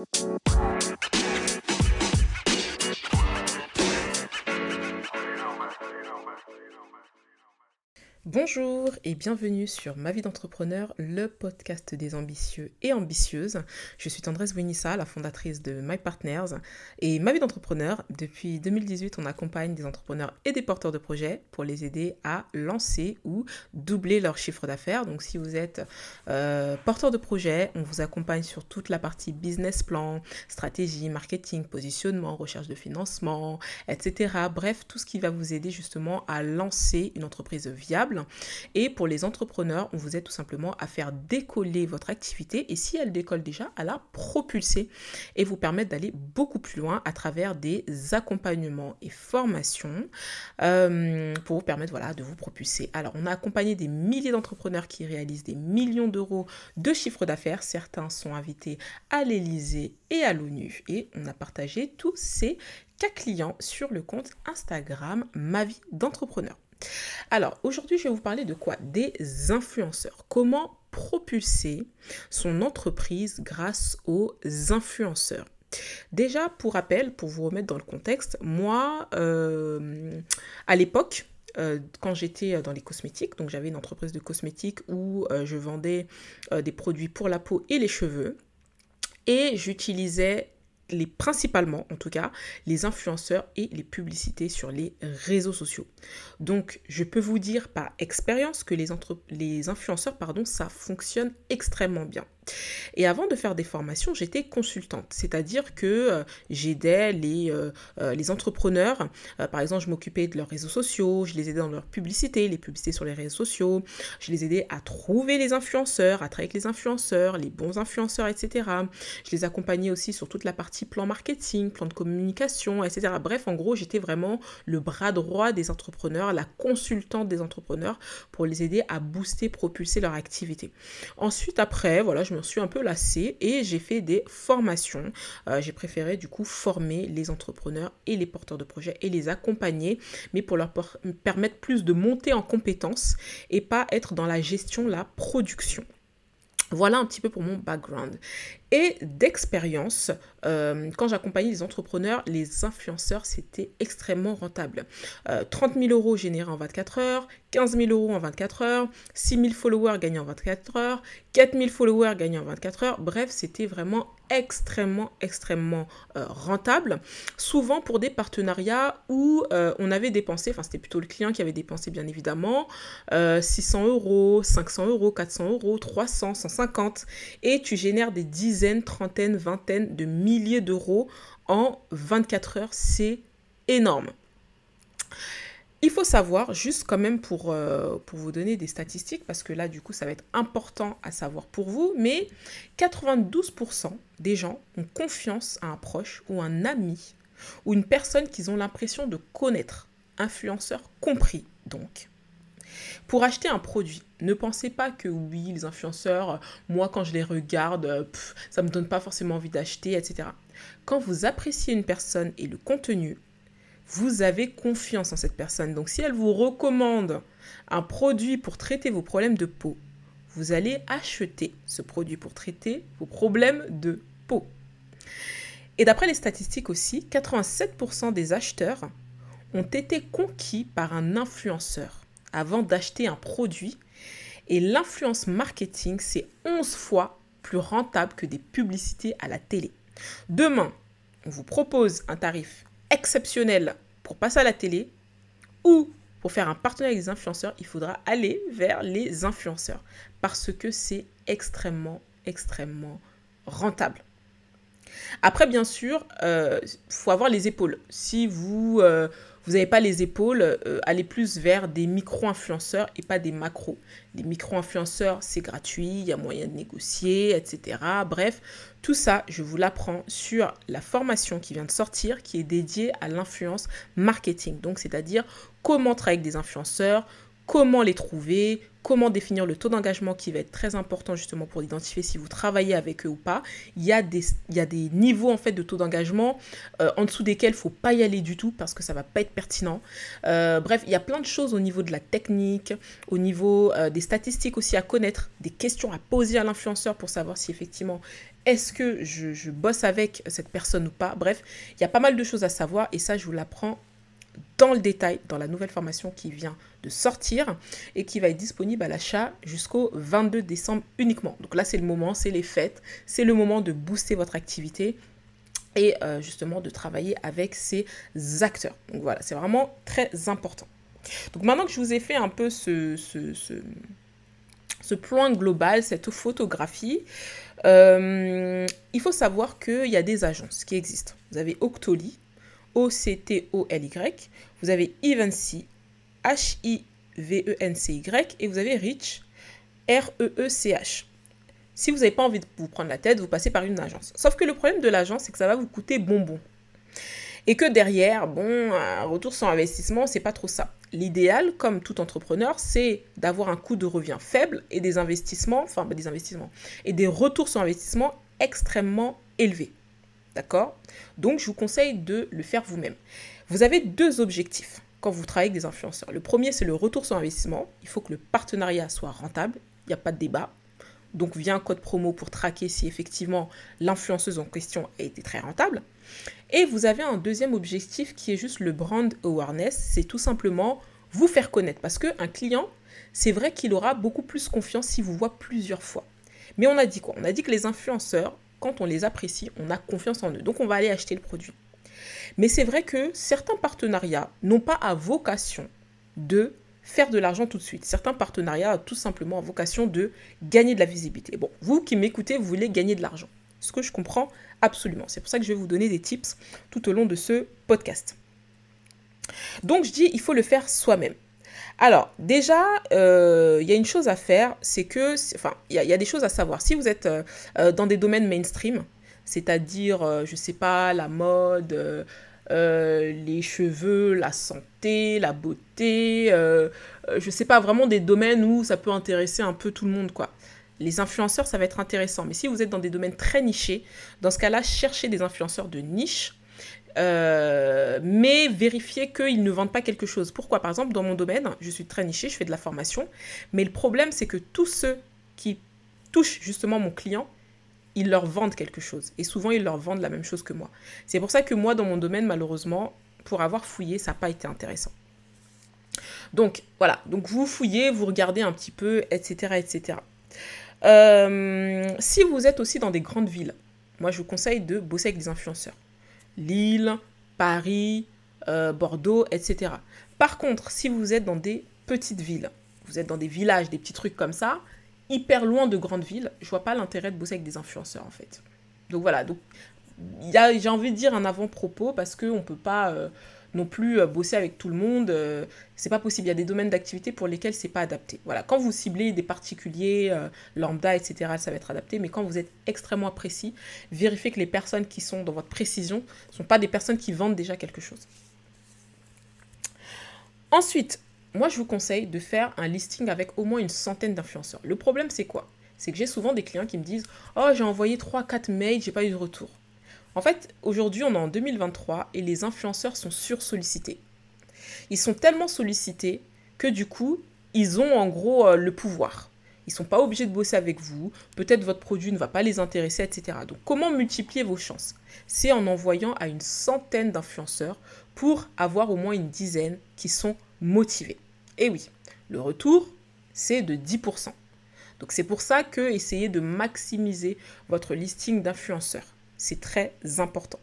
Música Bonjour et bienvenue sur Ma vie d'entrepreneur, le podcast des ambitieux et ambitieuses. Je suis Tendresse Winissa, la fondatrice de My Partners. Et Ma vie d'entrepreneur, depuis 2018, on accompagne des entrepreneurs et des porteurs de projets pour les aider à lancer ou doubler leur chiffre d'affaires. Donc si vous êtes euh, porteur de projet, on vous accompagne sur toute la partie business plan, stratégie, marketing, positionnement, recherche de financement, etc. Bref, tout ce qui va vous aider justement à lancer une entreprise viable et pour les entrepreneurs, on vous aide tout simplement à faire décoller votre activité et si elle décolle déjà, à la propulser et vous permettre d'aller beaucoup plus loin à travers des accompagnements et formations euh, pour vous permettre voilà, de vous propulser. Alors, on a accompagné des milliers d'entrepreneurs qui réalisent des millions d'euros de chiffre d'affaires. Certains sont invités à l'Elysée et à l'ONU et on a partagé tous ces cas clients sur le compte Instagram Ma vie d'entrepreneur. Alors, aujourd'hui, je vais vous parler de quoi? Des influenceurs. Comment propulser son entreprise grâce aux influenceurs? Déjà, pour rappel, pour vous remettre dans le contexte, moi, euh, à l'époque, euh, quand j'étais dans les cosmétiques, donc j'avais une entreprise de cosmétiques où euh, je vendais des produits pour la peau et les cheveux, et j'utilisais les principalement, en tout cas, les influenceurs et les publicités sur les réseaux sociaux. Donc, je peux vous dire par expérience que les, les influenceurs, pardon, ça fonctionne extrêmement bien. Et avant de faire des formations, j'étais consultante, c'est-à-dire que euh, j'aidais les, euh, euh, les entrepreneurs. par exemple, je m'occupais de leurs réseaux sociaux, je les aidais dans leur publicité, les publicités sur les réseaux sociaux, je les aidais à trouver les influenceurs, à travailler avec les influenceurs, les bons influenceurs, etc. Je les accompagnais aussi sur toute la partie plan marketing, plan de communication, etc. Bref, en gros, j'étais vraiment le bras droit des entrepreneurs, la consultante des entrepreneurs pour les aider à booster, propulser leur activité. Ensuite, après, voilà, je me suis un peu lassée et j'ai fait des formations. Euh, j'ai préféré du coup former les entrepreneurs et les porteurs de projets et les accompagner, mais pour leur permettre plus de monter en compétences et pas être dans la gestion, la production. Voilà un petit peu pour mon background. Et d'expérience, euh, quand j'accompagnais les entrepreneurs, les influenceurs, c'était extrêmement rentable. 30 euh, 000 euros générés en 24 heures, 15 000 euros en 24 heures, 6 000 followers gagnés en 24 heures, 4 000 followers gagnés en 24 heures. Bref, c'était vraiment extrêmement, extrêmement euh, rentable. Souvent pour des partenariats où on avait dépensé, enfin c'était plutôt le client qui avait dépensé bien évidemment, 600 euros, 500 euros, 400 euros, 300, 150. Et tu génères des dizaines, trentaines, vingtaines de milliers d'euros en 24 heures. C'est énorme. Il faut savoir, juste quand même pour, euh, pour vous donner des statistiques, parce que là, du coup, ça va être important à savoir pour vous, mais 92% des gens ont confiance à un proche ou un ami ou une personne qu'ils ont l'impression de connaître, influenceur compris donc. Pour acheter un produit, ne pensez pas que oui, les influenceurs, moi quand je les regarde, ça ne me donne pas forcément envie d'acheter, etc. Quand vous appréciez une personne et le contenu, vous avez confiance en cette personne. Donc si elle vous recommande un produit pour traiter vos problèmes de peau, vous allez acheter ce produit pour traiter vos problèmes de peau. Et d'après les statistiques aussi, 87% des acheteurs ont été conquis par un influenceur avant d'acheter un produit. Et l'influence marketing, c'est 11 fois plus rentable que des publicités à la télé. Demain, on vous propose un tarif exceptionnel pour passer à la télé ou pour faire un partenariat avec les influenceurs, il faudra aller vers les influenceurs parce que c'est extrêmement, extrêmement rentable. Après, bien sûr, il euh, faut avoir les épaules. Si vous, euh, vous n'avez pas les épaules, euh, allez plus vers des micro-influenceurs et pas des macros. Les micro-influenceurs, c'est gratuit, il y a moyen de négocier, etc. Bref, tout ça, je vous l'apprends sur la formation qui vient de sortir, qui est dédiée à l'influence marketing. Donc, c'est-à-dire comment travailler avec des influenceurs, comment les trouver, comment définir le taux d'engagement qui va être très important justement pour identifier si vous travaillez avec eux ou pas. Il y a des, niveaux en fait de taux d'engagement euh, en dessous desquels il faut pas y aller du tout parce que ça va pas être pertinent. Euh, bref, il y a plein de choses au niveau de la technique, au niveau euh, des statistiques aussi à connaître, des questions à poser à l'influenceur pour savoir si effectivement est-ce que je bosse avec cette personne ou pas. Bref, il y a pas mal de choses à savoir et ça je vous l'apprends dans le détail dans la nouvelle formation qui vient de sortir et qui va être disponible à l'achat jusqu'au 22 décembre uniquement. Donc là, c'est le moment, c'est les fêtes, c'est le moment de booster votre activité et euh, justement de travailler avec ces acteurs. Donc voilà, c'est vraiment très important. Donc maintenant que je vous ai fait un peu ce, ce, ce, global, cette photographie, euh, il faut savoir qu'il y a des agences qui existent. Vous avez Octoly, O-C-T-O-L-Y. Vous avez Evency, H-I-V-E-N-C-Y. Et vous avez Rich, R-E-E-C-H. Si vous n'avez pas envie de vous prendre la tête, vous passez par une agence. Sauf que le problème de l'agence, c'est que ça va vous coûter bonbon. Et que derrière, bon, un retour sur investissement, c'est pas trop ça. L'idéal, comme tout entrepreneur, c'est d'avoir un coût de revient faible et des investissements, enfin des investissements, et des retours sur investissement extrêmement élevés. D'accord? Donc, je vous conseille de le faire vous-même. Vous avez deux objectifs quand vous travaillez avec des influenceurs. Le premier, c'est le retour sur investissement. Il faut que le partenariat soit rentable. Il n'y a pas de débat. Donc, via un code promo pour traquer si effectivement l'influenceuse en question a été très rentable. Et vous avez un deuxième objectif qui est juste le brand awareness. C'est tout simplement vous faire connaître. Parce qu'un client, c'est vrai qu'il aura beaucoup plus confiance s'il vous voit plusieurs fois. Mais on a dit quoi? On a dit que les influenceurs, quand on les apprécie, on a confiance en eux. Donc on va aller acheter le produit. Mais c'est vrai que certains partenariats n'ont pas à vocation de faire de l'argent tout de suite. Certains partenariats ont tout simplement à vocation de gagner de la visibilité. Bon, vous qui m'écoutez, vous voulez gagner de l'argent. Ce que je comprends absolument. C'est pour ça que je vais vous donner des tips tout au long de ce podcast. Donc je dis, il faut le faire soi-même. Alors, déjà, euh, il y a une chose à faire, c'est que, enfin, il y, a des choses à savoir. Si vous êtes euh, euh, dans des domaines mainstream, c'est-à-dire, je sais pas, la mode, les cheveux, la santé, la beauté, je sais pas, vraiment des domaines où ça peut intéresser un peu tout le monde, quoi. Les influenceurs, ça va être intéressant. Mais si vous êtes dans des domaines très nichés, dans ce cas-là, cherchez des influenceurs de niche euh, mais vérifier qu'ils ne vendent pas quelque chose. Pourquoi? Par exemple, dans mon domaine, je suis très niché, je fais de la formation, mais le problème, c'est que tous ceux qui touchent justement mon client, ils leur vendent quelque chose. Et souvent, ils leur vendent la même chose que moi. C'est pour ça que moi, dans mon domaine, malheureusement, pour avoir fouillé, ça n'a pas été intéressant. Donc, voilà. Donc, vous fouillez, vous regardez un petit peu, etc., etc. Euh, si vous êtes aussi dans des grandes villes, moi, je vous conseille de bosser avec des influenceurs. Lille, Paris, euh, Bordeaux, etc. Par contre, si vous êtes dans des petites villes, vous êtes dans des villages, des petits trucs comme ça, hyper loin de grandes villes, je vois pas l'intérêt de bosser avec des influenceurs en fait. Donc voilà, donc j'ai envie de dire un avant-propos parce qu'on ne peut pas euh, non plus euh, bosser avec tout le monde. Euh, c'est pas possible. Il y a des domaines d'activité pour lesquels c'est pas adapté. Voilà. Quand vous ciblez des particuliers, euh, lambda, etc., ça va être adapté. Mais quand vous êtes extrêmement précis, vérifiez que les personnes qui sont dans votre précision ne sont pas des personnes qui vendent déjà quelque chose. Ensuite, moi je vous conseille de faire un listing avec au moins une centaine d'influenceurs. Le problème c'est quoi? C'est que j'ai souvent des clients qui me disent "Oh, j'ai envoyé 3 4 mails, j'ai pas eu de retour." En fait, aujourd'hui, on est en 2023 et les influenceurs sont sursollicités. Ils sont tellement sollicités que du coup, ils ont en gros euh, le pouvoir. Ils ne sont pas obligés de bosser avec vous. Peut-être votre produit ne va pas les intéresser, etc. Donc, comment multiplier vos chances? C'est en envoyant à une centaine d'influenceurs pour avoir au moins une dizaine qui sont motivés. Et oui, le retour, c'est de 10%. Donc, c'est pour ça que essayez de maximiser votre listing d'influenceurs. C'est très important.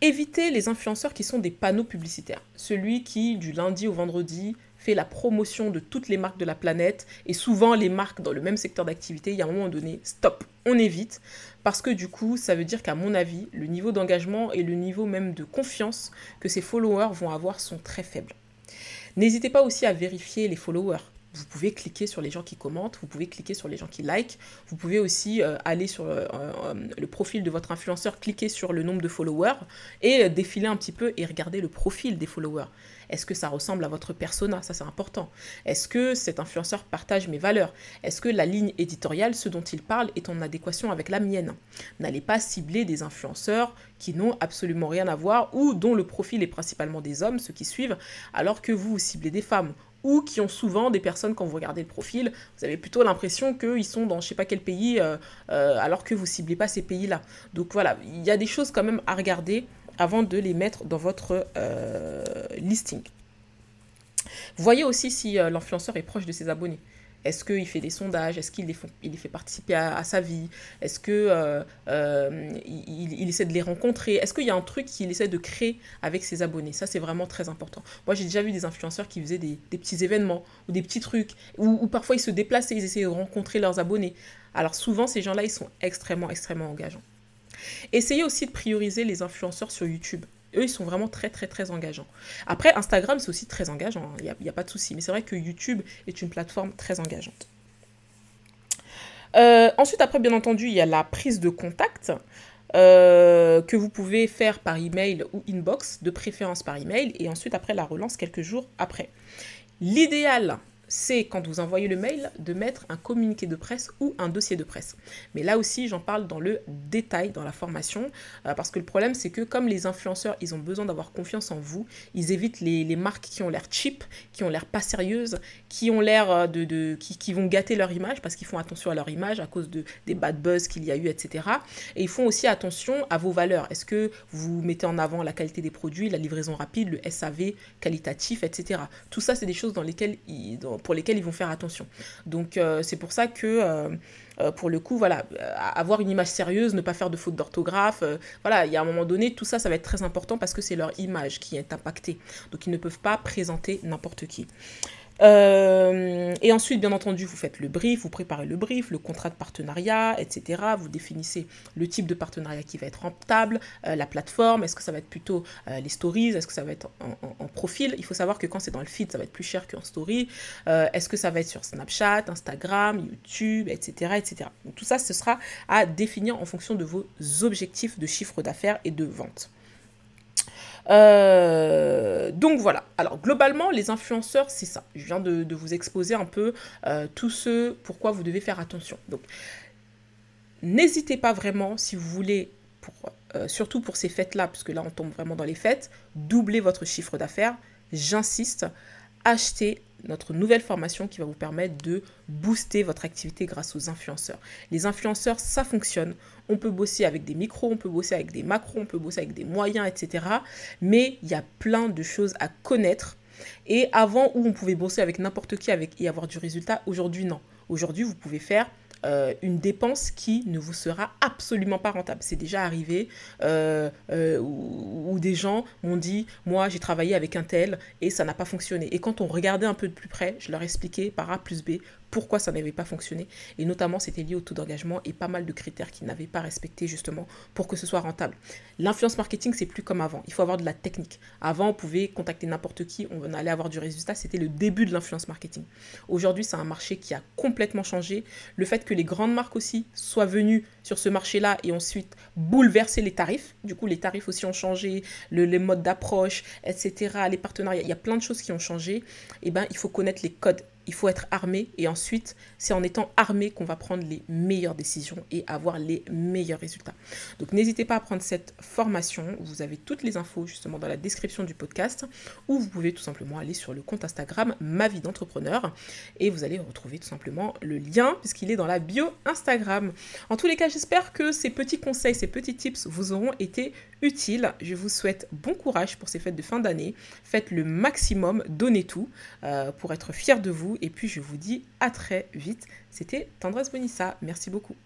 Évitez les influenceurs qui sont des panneaux publicitaires. Celui qui, du lundi au vendredi, fait la promotion de toutes les marques de la planète et souvent les marques dans le même secteur d'activité, il y a un moment donné, stop, on évite parce que du coup, ça veut dire qu'à mon avis, le niveau d'engagement et le niveau même de confiance que ces followers vont avoir sont très faibles. N'hésitez pas aussi à vérifier les followers. Vous pouvez cliquer sur les gens qui commentent, vous pouvez cliquer sur les gens qui like, vous pouvez aussi euh, aller sur euh, euh, le profil de votre influenceur, cliquer sur le nombre de followers et défiler un petit peu et regarder le profil des followers. Est-ce que ça ressemble à votre persona? Ça, c'est important. Est-ce que cet influenceur partage mes valeurs? Est-ce que la ligne éditoriale, ce dont il parle, est en adéquation avec la mienne? N'allez pas cibler des influenceurs qui n'ont absolument rien à voir ou dont le profil est principalement des hommes, ceux qui suivent, alors que vous ciblez des femmes ou qui ont souvent des personnes, quand vous regardez le profil, vous avez plutôt l'impression qu'ils sont dans je sais pas quel pays, euh, euh, alors que vous ciblez pas ces pays-là. Donc voilà, il y a des choses quand même à regarder avant de les mettre dans votre euh, listing. Voyez aussi si l'influenceur est proche de ses abonnés. Est-ce qu'il fait des sondages? Est-ce qu'il les, fait participer à, sa vie? Est-ce qu'il euh, euh, essaie de les rencontrer? Est-ce qu'il y a un truc qu'il essaie de créer avec ses abonnés? Ça, c'est vraiment très important. Moi, j'ai déjà vu des influenceurs qui faisaient des, petits événements ou des petits trucs, ou, parfois ils se déplaçaient, ils essayaient de rencontrer leurs abonnés. Alors souvent, ces gens-là, ils sont extrêmement, extrêmement engageants. Essayez aussi de prioriser les influenceurs sur YouTube eux, ils sont vraiment très, très, très engageants. Après, Instagram, c'est aussi très engageant, il hein. n'y a, pas de souci. Mais c'est vrai que YouTube est une plateforme très engageante. Euh, ensuite, après, bien entendu, il y a la prise de contact. Euh, que vous pouvez faire par email ou inbox, de préférence par email, et ensuite après la relance quelques jours après. L'idéal, c'est quand vous envoyez le mail de mettre un communiqué de presse ou un dossier de presse. Mais là aussi, j'en parle dans le détail dans la formation, euh, parce que le problème, c'est que comme les influenceurs, ils ont besoin d'avoir confiance en vous, ils évitent les, marques qui ont l'air cheap, qui ont l'air pas sérieuses, qui ont l'air euh, de, qui, vont gâter leur image, parce qu'ils font attention à leur image à cause de, des bad buzz qu'il y a eu, etc. Et ils font aussi attention à vos valeurs. Est-ce que vous mettez en avant la qualité des produits, la livraison rapide, le SAV qualitatif, etc. Tout ça, c'est des choses dans lesquelles pour lesquels ils vont faire attention. Donc euh, c'est pour ça que euh, euh, pour le coup, voilà, avoir une image sérieuse, ne pas faire de faute d'orthographe, voilà, il y a un moment donné, tout ça, ça va être très important parce que c'est leur image qui est impactée. Donc ils ne peuvent pas présenter n'importe qui. Euh, et ensuite, bien entendu, vous faites le brief, vous préparez le brief, le contrat de partenariat, etc. Vous définissez le type de partenariat qui va être rentable, euh, la plateforme, est-ce que ça va être plutôt euh, les stories, est-ce que ça va être en, profil? Il faut savoir que quand c'est dans le feed, ça va être plus cher qu'en story. est-ce que ça va être sur Snapchat, Instagram, YouTube, etc. etc. Tout ça, ce sera à définir en fonction de vos objectifs de chiffre d'affaires et de vente. Euh, donc voilà. Alors globalement, les influenceurs, c'est ça. Je viens de, vous exposer un peu euh, tout ce pourquoi vous devez faire attention. Donc n'hésitez pas vraiment si vous voulez, euh, surtout pour ces fêtes-là, puisque là on tombe vraiment dans les fêtes, doubler votre chiffre d'affaires. J'insiste, achetez notre nouvelle formation qui va vous permettre de booster votre activité grâce aux influenceurs. Les influenceurs, ça fonctionne. On peut bosser avec des micros, on peut bosser avec des macros, on peut bosser avec des moyens, etc. Mais il y a plein de choses à connaître. Et avant, où on pouvait bosser avec n'importe qui et avoir du résultat, aujourd'hui, non. Aujourd'hui, vous pouvez faire euh, une dépense qui ne vous sera absolument pas rentable. C'est déjà arrivé euh, euh, où, des gens m'ont dit, moi j'ai travaillé avec un tel et ça n'a pas fonctionné. Et quand on regardait un peu de plus près, je leur expliquais par A plus B pourquoi ça n'avait pas fonctionné. Et notamment, c'était lié au taux d'engagement et pas mal de critères qui n'avaient pas respecté justement pour que ce soit rentable. L'influence marketing, c'est plus comme avant. Il faut avoir de la technique. Avant, on pouvait contacter n'importe qui, on allait avoir du résultat. C'était le début de l'influence marketing. Aujourd'hui, c'est un marché qui a complètement changé. Le fait que les grandes marques aussi soient venues sur ce marché-là et ensuite bouleverser les tarifs. Du coup, les tarifs aussi ont changé, le, les modes d'approche, etc., les partenariats. Il y a plein de choses qui ont changé. Eh ben, il faut connaître les codes il faut être armé et ensuite c'est en étant armé qu'on va prendre les meilleures décisions et avoir les meilleurs résultats. Donc n'hésitez pas à prendre cette formation, vous avez toutes les infos justement dans la description du podcast ou vous pouvez tout simplement aller sur le compte Instagram Ma vie d'entrepreneur et vous allez retrouver tout simplement le lien puisqu'il est dans la bio Instagram. En tous les cas, j'espère que ces petits conseils, ces petits tips vous auront été utile. Je vous souhaite bon courage pour ces fêtes de fin d'année. Faites le maximum, donnez tout euh, pour être fiers de vous. Et puis je vous dis à très vite. C'était Tendresse Bonissa. Merci beaucoup.